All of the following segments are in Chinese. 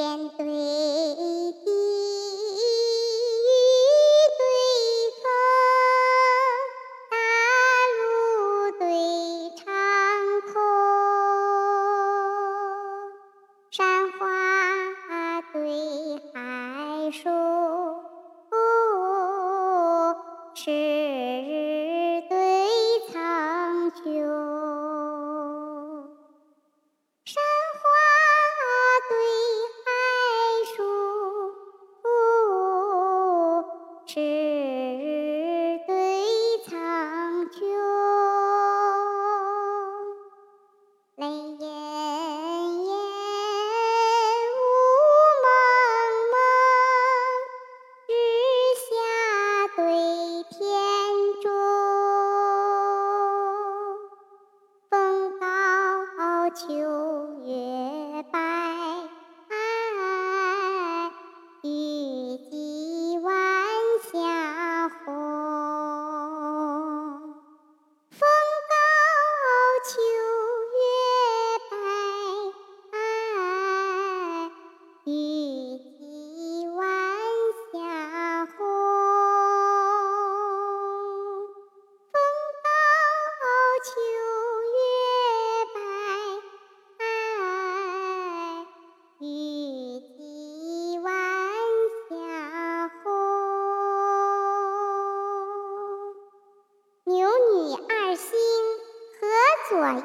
天对地，雨对风，大陆对长空，山花对海树，左右，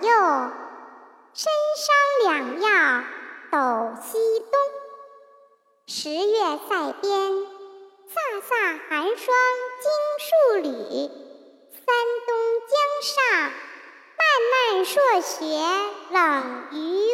深山两曜斗西东。十月塞边，飒飒寒霜惊戍旅。三冬江上，漫漫朔雪冷于